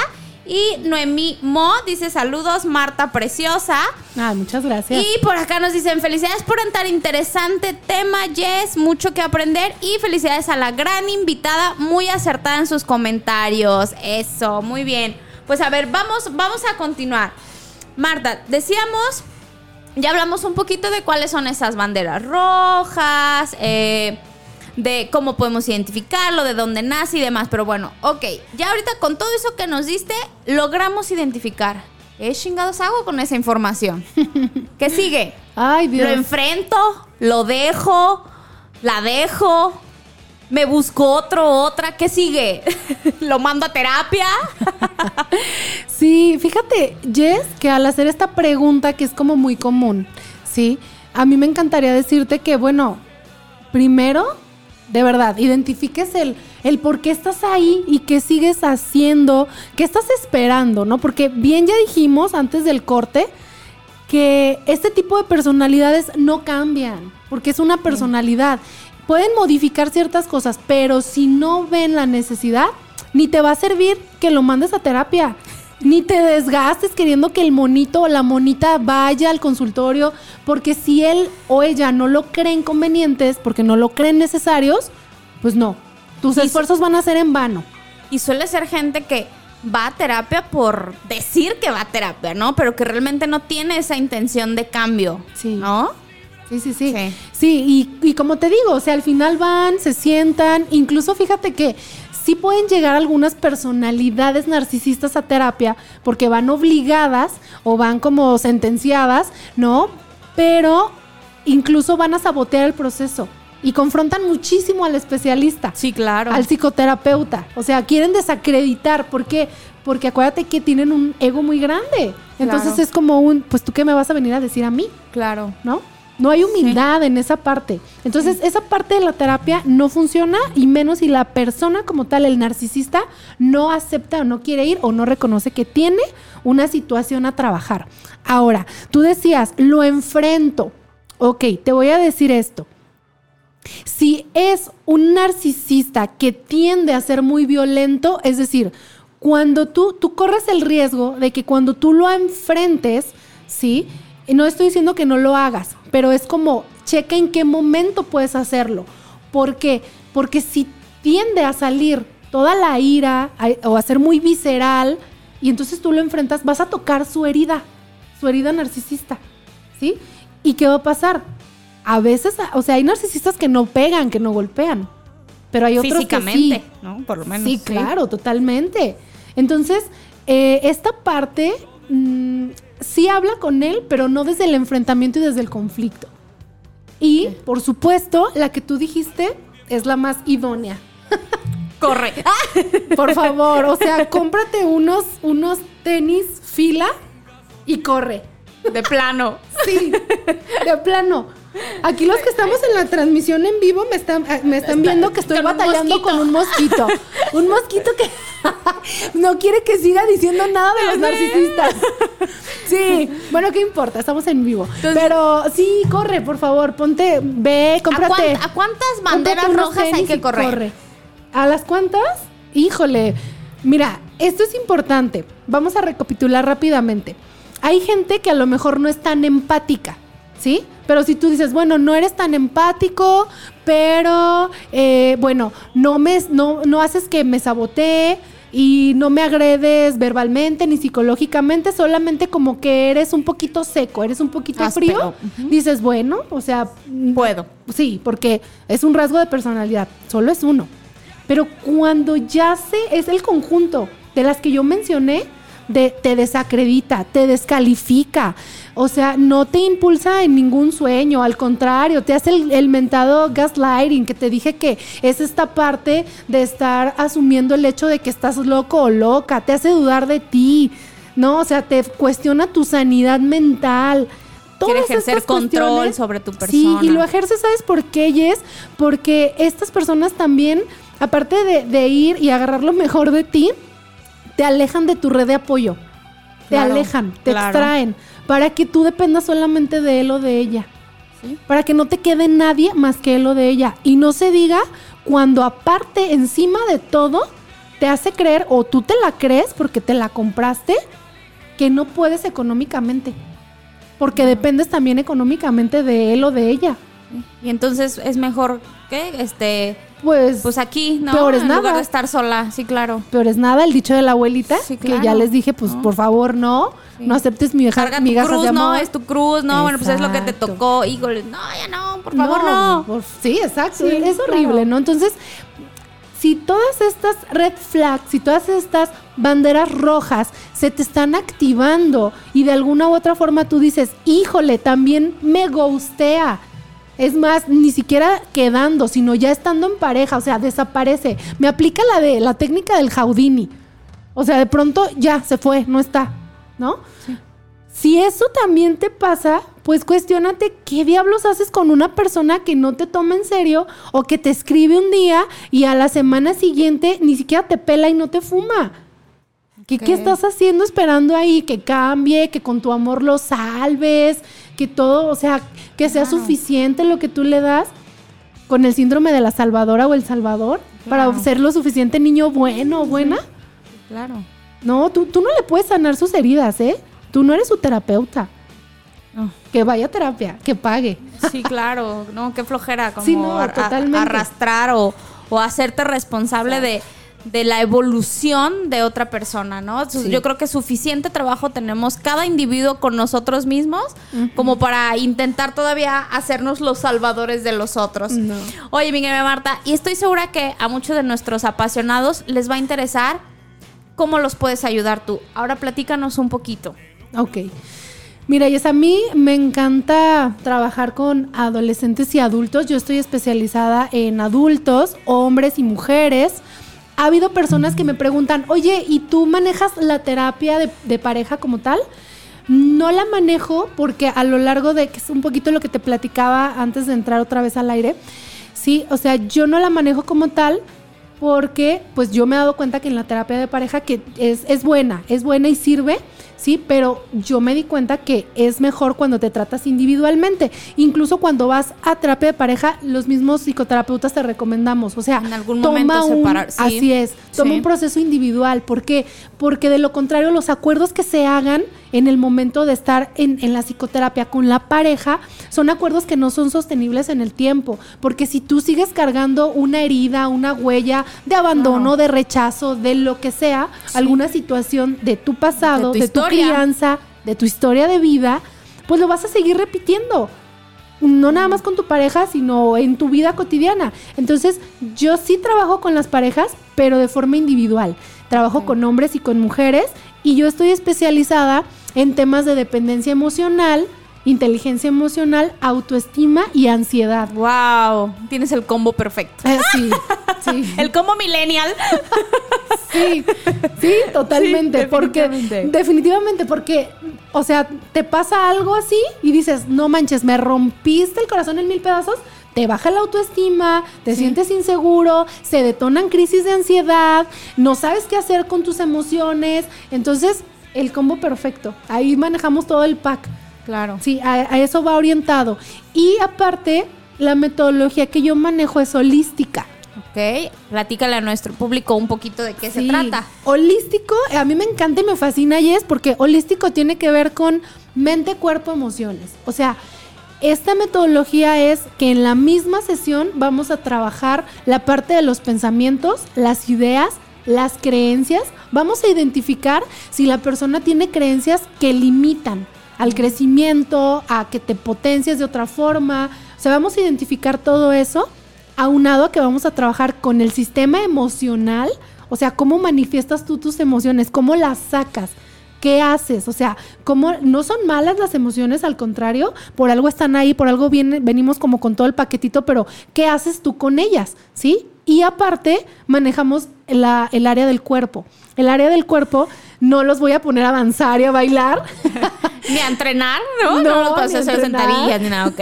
Y Noemí Mo dice saludos, Marta Preciosa. Ah, muchas gracias. Y por acá nos dicen felicidades por un tan interesante tema, Jess, mucho que aprender. Y felicidades a la gran invitada, muy acertada en sus comentarios. Eso, muy bien. Pues a ver, vamos, vamos a continuar. Marta, decíamos, ya hablamos un poquito de cuáles son esas banderas rojas, eh, de cómo podemos identificarlo, de dónde nace y demás. Pero bueno, ok, ya ahorita con todo eso que nos diste, logramos identificar. ¿Qué chingados hago con esa información? (laughs) ¿Qué sigue? Ay, Lo Dios. enfrento, lo dejo, la dejo, me busco otro, otra. ¿Qué sigue? (laughs) ¿Lo mando a terapia? (laughs) Sí, fíjate, Jess, que al hacer esta pregunta que es como muy común, ¿sí? A mí me encantaría decirte que, bueno, primero, de verdad, identifiques el, el por qué estás ahí y qué sigues haciendo, qué estás esperando, ¿no? Porque bien ya dijimos antes del corte que este tipo de personalidades no cambian, porque es una personalidad. Pueden modificar ciertas cosas, pero si no ven la necesidad, ni te va a servir que lo mandes a terapia. Ni te desgastes queriendo que el monito o la monita vaya al consultorio, porque si él o ella no lo creen convenientes, porque no lo creen necesarios, pues no. Tus Y esfuerzos van a ser en vano. Y suele ser gente que va a terapia por decir que va a terapia, ¿no? Pero que realmente no tiene esa intención de cambio, Sí. ¿no? Sí, sí, sí. Sí. Sí, y, y como te digo, o sea, al final van, se sientan, incluso fíjate que sí pueden llegar algunas personalidades narcisistas a terapia porque van obligadas o van como sentenciadas, ¿no? Pero incluso van a sabotear el proceso y confrontan muchísimo al especialista Sí, claro. al psicoterapeuta. O sea, quieren desacreditar. ¿Por qué? Porque acuérdate que tienen un ego muy grande. Entonces Claro. es como un, pues tú qué me vas a venir a decir a mí, Claro. ¿no? No hay humildad en esa parte. Entonces, esa parte de la terapia no funciona y menos si la persona como tal, el narcisista, no acepta o no quiere ir o no reconoce que tiene una situación a trabajar. Ahora, tú decías, lo enfrento. Ok, te voy a decir esto. Si es un narcisista que tiende a ser muy violento, es decir, cuando tú, tú corres el riesgo de que cuando tú lo enfrentes, ¿sí? Y no estoy diciendo que no lo hagas, pero es como, checa en qué momento puedes hacerlo. ¿Por qué? Porque si tiende a salir toda la ira a- o a ser muy visceral, y entonces tú lo enfrentas, vas a tocar su herida, su herida narcisista, ¿sí? ¿Y qué va a pasar? A veces, o sea, hay narcisistas que no pegan, que no golpean, pero hay otros Físicamente, que sí. ¿no? Por lo menos. Sí, claro, totalmente. Entonces, eh, esta parte mm, sí habla con él, pero no desde el enfrentamiento y desde el conflicto. Y, por supuesto, la que tú dijiste es la más idónea. (laughs) Corre. (laughs) Por favor, o sea, cómprate unos, unos tenis fila y corre. De plano. Sí, de plano. Aquí los que estamos en la transmisión en vivo me están, me están viendo que estoy batallando con un mosquito. Un mosquito que (laughs) no quiere que siga diciendo nada de los narcisistas. Sí, bueno, ¿qué importa? Estamos en vivo. Pero sí, corre, por favor, ponte, ve, ¿A, cómprate. a cuántas banderas rojas hay que correr? corre. ¿A las cuántas? Híjole. Mira, esto es importante. Vamos a recapitular rápidamente. Hay gente que a lo mejor no es tan empática, ¿sí? Pero si tú dices, bueno, no eres tan empático, pero eh, bueno, no me no, no haces que me sabotee y no me agredes verbalmente ni psicológicamente, solamente como que eres un poquito seco, eres un poquito frío, dices, bueno, o sea, Puedo. Sí, porque es un rasgo de personalidad, solo es uno. Pero cuando ya se es el conjunto de las que yo mencioné, de, te desacredita, te descalifica, o sea, no te impulsa en ningún sueño, al contrario, te hace el, el mentado gaslighting, que te dije que es esta parte de estar asumiendo el hecho de que estás loco o loca, te hace dudar de ti, ¿no? O sea, te cuestiona tu sanidad mental. Quiere ejercer control sobre tu Sí, persona. y lo ejerce, ¿sabes por qué, Jess? Porque estas personas también, aparte de, de ir y agarrar lo mejor de ti, te alejan de tu red de apoyo. Te Claro, alejan, te claro. extraen, para que tú dependas solamente de él o de ella. Sí. Para que no te quede nadie más que él o de ella. Y no se diga cuando aparte, encima de todo, te hace creer, o tú te la crees porque te la compraste, que no puedes económicamente. Porque dependes también económicamente de él o de ella. Y entonces es mejor que este Pues, pues aquí, ¿no? Peor es en lugar nada. de estar sola, sí, claro. peor es nada, el dicho de la abuelita, Sí, que ya les dije, pues No. por favor, no, Sí. no aceptes mi Carga tu migajas cruz, de amor. no, es tu cruz, no, bueno, pues es lo que te tocó, híjole, no, ya no, por favor, no. por- sí, exacto. Sí, es horrible, claro. ¿no? Entonces, si todas estas red flags, si todas estas banderas rojas se te están activando y de alguna u otra forma tú dices, híjole, también me ghostea. Es más, ni siquiera quedando, sino ya estando en pareja, o sea, desaparece. Me aplica la de la técnica del Houdini. O sea, de pronto ya se fue, no está, ¿no? Si eso también te pasa, pues cuestionate qué diablos haces con una persona que no te toma en serio o que te escribe un día y a la semana siguiente ni siquiera te pela y no te fuma. ¿Qué, qué estás haciendo esperando ahí? Que cambie, que con tu amor lo salves, que todo, o sea, que sea Claro. suficiente lo que tú le das con el síndrome de la salvadora o el salvador Claro. para ser lo suficiente niño bueno o buena. Claro. No, tú, tú no le puedes sanar sus heridas, ¿eh? Tú no eres su terapeuta. No. Que vaya a terapia, que pague. Sí, claro, no, qué flojera, (laughs) como Sí, no, ar- a- totalmente. arrastrar o, o hacerte responsable de, de la evolución de otra persona, ¿no? Sí. Yo creo que suficiente trabajo tenemos cada individuo con nosotros mismos como para intentar todavía hacernos los salvadores de los otros. No. Oye, mi querida Marta, y estoy segura que a muchos de nuestros apasionados les va a interesar cómo los puedes ayudar tú. Ahora platícanos un poquito. Ok. Mira, Yes, a mí me encanta trabajar con adolescentes y adultos. Yo estoy especializada en adultos, hombres y mujeres. Ha habido personas que me preguntan, oye, ¿y tú manejas la terapia de, pareja como tal? No la manejo porque a lo largo de, que es un poquito lo que te platicaba antes de entrar otra vez al aire, sí, o sea, yo no la manejo como tal porque pues yo me he dado cuenta que en la terapia de pareja que es, es buena, es buena y sirve, sí, pero yo me di cuenta que es mejor cuando te tratas individualmente. Incluso cuando vas a terapia de pareja, los mismos psicoterapeutas te recomendamos, o sea, En algún momento un- separar, sí. así es, toma Sí. un proceso individual, ¿por qué? Porque de lo contrario los acuerdos que se hagan en el momento de estar en, en la psicoterapia con la pareja son acuerdos que no son sostenibles en el tiempo, porque si tú sigues cargando una herida, una huella de abandono, de rechazo, de lo que sea, alguna situación de tu pasado, De de tu tu, historia. crianza, de tu historia de vida, pues lo vas a seguir repitiendo no nada más con tu pareja, sino en tu vida cotidiana. Entonces, yo sí trabajo con las parejas, pero de forma individual. Trabajo con hombres y con mujeres y yo estoy especializada en temas de dependencia emocional, inteligencia emocional, autoestima y ansiedad. Wow, tienes el combo perfecto. Eh, sí, (laughs) sí. El combo millennial. (laughs) Sí, sí, totalmente. Sí, porque definitivamente. definitivamente, porque, o sea, te pasa algo así y dices, no manches, me rompiste el corazón en mil pedazos. Te baja la autoestima, te sientes inseguro, se detonan crisis de ansiedad, no sabes qué hacer con tus emociones. Entonces, el combo perfecto. Ahí manejamos todo el pack. Claro. Sí, a, a eso va orientado. Y aparte, la metodología que yo manejo es holística. Ok, platícale a nuestro público un poquito de qué se trata. Holístico, a mí me encanta y me fascina y es porque holístico tiene que ver con mente, cuerpo, emociones. O sea, esta metodología es que en la misma sesión vamos a trabajar la parte de los pensamientos, las ideas, las creencias. Vamos a identificar si la persona tiene creencias que limitan al crecimiento, a que te potencias de otra forma. O sea, vamos a identificar todo eso aunado a que vamos a trabajar con el sistema emocional, o sea, cómo manifiestas tú tus emociones, cómo las sacas. ¿Qué haces? O sea, cómo no son malas las emociones, al contrario, por algo están ahí, por algo viene, venimos como con todo el paquetito, pero ¿qué haces tú con ellas? ¿Sí? Y aparte, manejamos la- el área del cuerpo. El área del cuerpo no los voy a poner a avanzar y a bailar. (laughs) Ni a entrenar, ¿no? No, No, los vas a hacer sentadillas ni nada, ok.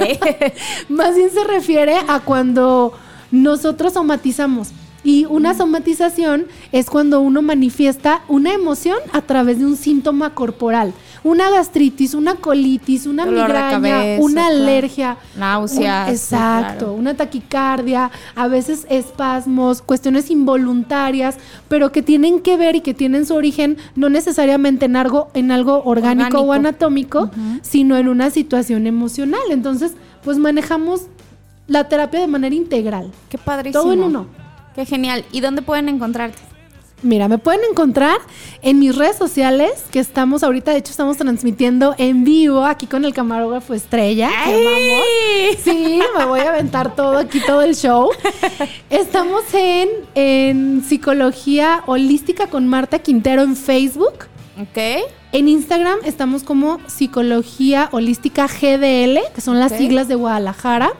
(laughs) Más bien se refiere a cuando nosotros somatizamos. Y una somatización es cuando uno manifiesta una emoción a través de un síntoma corporal. Una gastritis, una colitis, una Dolor migraña, cabeza, una claro. alergia. Náuseas, un- exacto, claro. una taquicardia, a veces espasmos, cuestiones involuntarias, pero que tienen que ver y que tienen su origen no necesariamente en algo, en algo orgánico, o anatómico, sino en una situación emocional. Entonces, pues manejamos la terapia de manera integral. Qué padrísimo. Todo en uno. Qué genial. ¿Y dónde pueden encontrarte? Mira, me pueden encontrar en mis redes sociales, que estamos ahorita, de hecho, estamos transmitiendo en vivo aquí con el camarógrafo Estrella. amamos. Sí, me voy a aventar todo aquí, todo el show. Estamos en, en Psicología Holística con Marta Quintero en Facebook. Ok. En Instagram estamos como Psicología Holística GDL, que son las siglas de Guadalajara.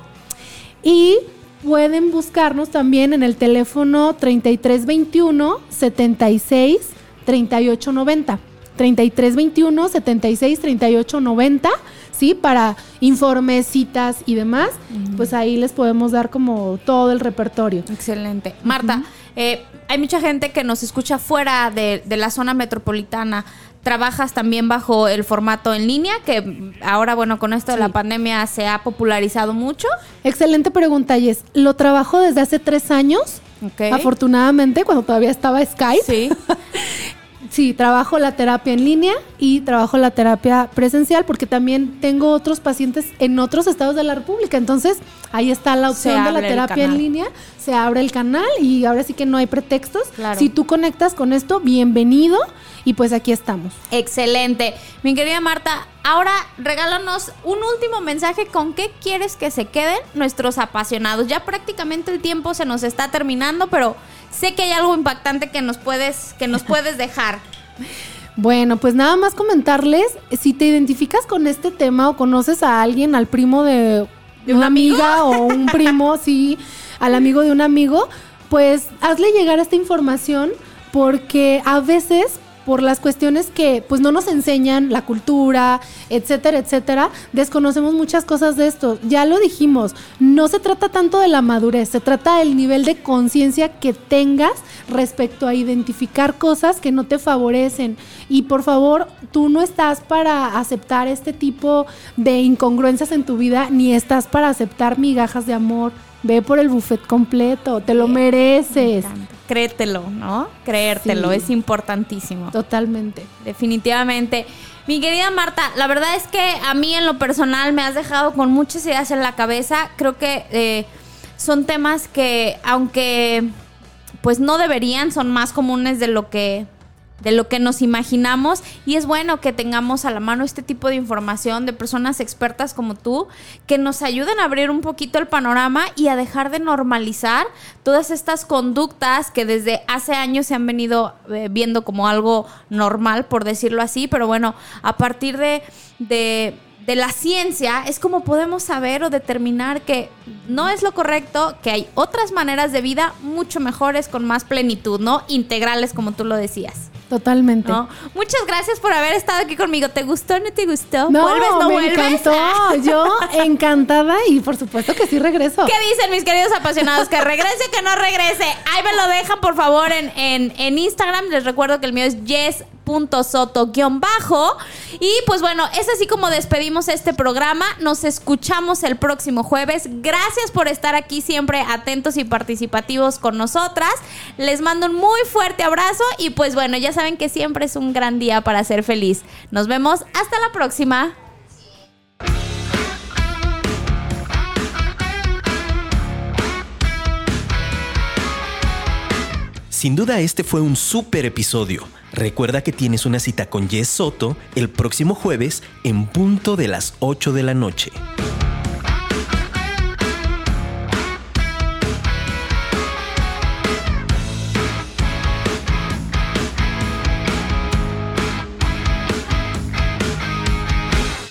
Y pueden buscarnos también en el teléfono 3321 76 38 90. 3321 76 38 90, ¿sí? Para informes, citas y demás. Pues ahí les podemos dar como todo el repertorio. Excelente. Marta, eh, hay mucha gente que nos escucha fuera de, de la zona metropolitana. Trabajas también bajo el formato en línea, que ahora, bueno, con esto de la pandemia se ha popularizado mucho. Excelente pregunta, Yes. Lo trabajo desde hace tres años. Ok. Afortunadamente, cuando todavía estaba Skype. Sí. (laughs) Sí, trabajo la terapia en línea y trabajo la terapia presencial porque también tengo otros pacientes en otros estados de la República. Entonces, ahí está la opción de la terapia en línea. Se abre el canal y ahora sí que no hay pretextos. Claro. Si tú conectas con esto, bienvenido y pues aquí estamos. Excelente. Mi querida Marta, ahora regálanos un último mensaje con qué quieres que se queden nuestros apasionados. Ya prácticamente el tiempo se nos está terminando, pero sé que hay algo impactante que nos puedes, que nos puedes dejar. Bueno, pues nada más comentarles, si te identificas con este tema o conoces a alguien, al primo de, ¿De un una amigo? amiga o un primo, (laughs) sí, al amigo de un amigo, pues hazle llegar esta información porque a veces por las cuestiones que pues no nos enseñan la cultura, etcétera, etcétera, desconocemos muchas cosas de esto. Ya lo dijimos, no se trata tanto de la madurez, se trata del nivel de conciencia que tengas respecto a identificar cosas que no te favorecen. Y por favor, tú no estás para aceptar este tipo de incongruencias en tu vida, ni estás para aceptar migajas de amor. Ve por el buffet completo, te lo mereces. Créetelo, ¿no? Creértelo, Sí. es importantísimo. Totalmente. Definitivamente. Mi querida Marta, la verdad es que a mí en lo personal me has dejado con muchas ideas en la cabeza. Creo que eh, son temas que, aunque pues no deberían, son más comunes de lo que de lo que nos imaginamos y es bueno que tengamos a la mano este tipo de información de personas expertas como tú que nos ayuden a abrir un poquito el panorama y a dejar de normalizar todas estas conductas que desde hace años se han venido eh, viendo como algo normal, por decirlo así, pero bueno, a partir de, de de la ciencia es como podemos saber o determinar que no es lo correcto, que hay otras maneras de vida mucho mejores, con más plenitud, ¿no? Integrales, como tú lo decías. Totalmente. ¿no? Muchas gracias por haber estado aquí conmigo. ¿Te gustó o no te gustó? No, ¿Vuelves no me vuelves? encantó. (laughs) Yo encantada y por supuesto que sí regreso. ¿Qué dicen mis queridos apasionados? ¿Que regrese o que no regrese? Ahí me lo dejan, por favor, en, en, en Instagram. Les recuerdo que el mío es yes.soto-bajo. Y pues bueno, es así como despedimos este programa. Nos escuchamos el próximo jueves. Gracias por estar aquí siempre atentos y participativos con nosotras. Les mando un muy fuerte abrazo y pues bueno, ya saben que siempre es un gran día para ser feliz. Nos vemos hasta la próxima. Sin duda este fue un súper episodio. Recuerda que tienes una cita con Jess Soto el próximo jueves en punto de las 8 de la noche.